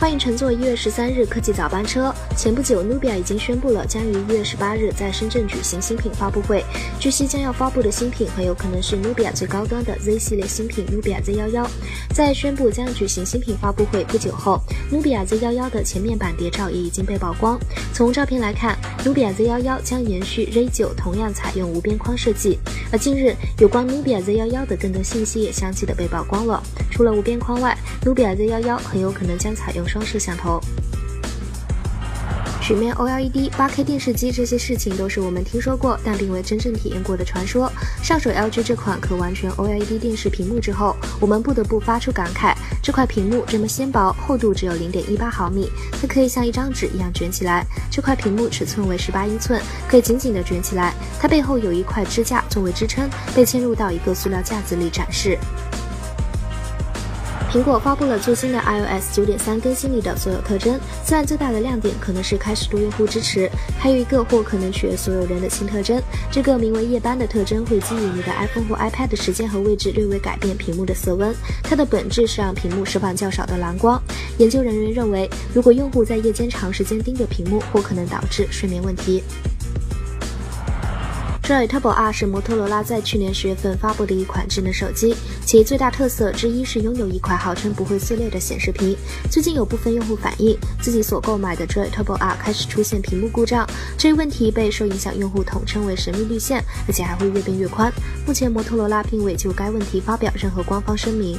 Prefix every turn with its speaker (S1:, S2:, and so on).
S1: 欢迎乘坐一月十三日科技早班车。前不久，Nubia 已经宣布了将于一月十八日在深圳举行新品发布会。据悉，将要发布的新品很有可能是 Nubia 最高端的 Z 系列新品 Nubia Z11。在宣布将举行新品发布会不久后，Nubia Z11 的前面板谍照也已经被曝光。从照片来看，Nubia Z11 将延续 Z9 同样采用无边框设计。而近日，有关 Nubia Z11 的更多信息也相继的被曝光了。除了无边框外，Nubia Z11 很有可能将采用双摄像头。曲面 OLED、8K 电视机这些事情都是我们听说过，但并未真正体验过的传说。上手 LG 这款可完全 OLED 电视屏幕之后，我们不得不发出感慨：这块屏幕这么纤薄，厚度只有0.18毫米，它可以像一张纸一样卷起来。这块屏幕尺寸为18英寸，可以紧紧地卷起来。它背后有一块支架作为支撑，被嵌入到一个塑料架子里展示。苹果发布了最新的 iOS 九点三更新里的所有特征，虽然最大的亮点可能是开始多用户支持，还有一个或可能取悦所有人的新特征。这个名为夜班的特征会基于你的 iPhone 或 iPad 时间和位置略微改变屏幕的色温，它的本质是让屏幕释放较少的蓝光。研究人员认为，如果用户在夜间长时间盯着屏幕，或可能导致睡眠问题。Droid Turbo R 是摩托罗拉在去年十月份发布的一款智能手机，其最大特色之一是拥有一块号称不会碎裂的显示屏。最近有部分用户反映，自己所购买的 Droid Turbo R 开始出现屏幕故障，这一问题被受影响用户统称为“神秘绿线”，而且还会越变越宽。目前摩托罗拉并未就该问题发表任何官方声明。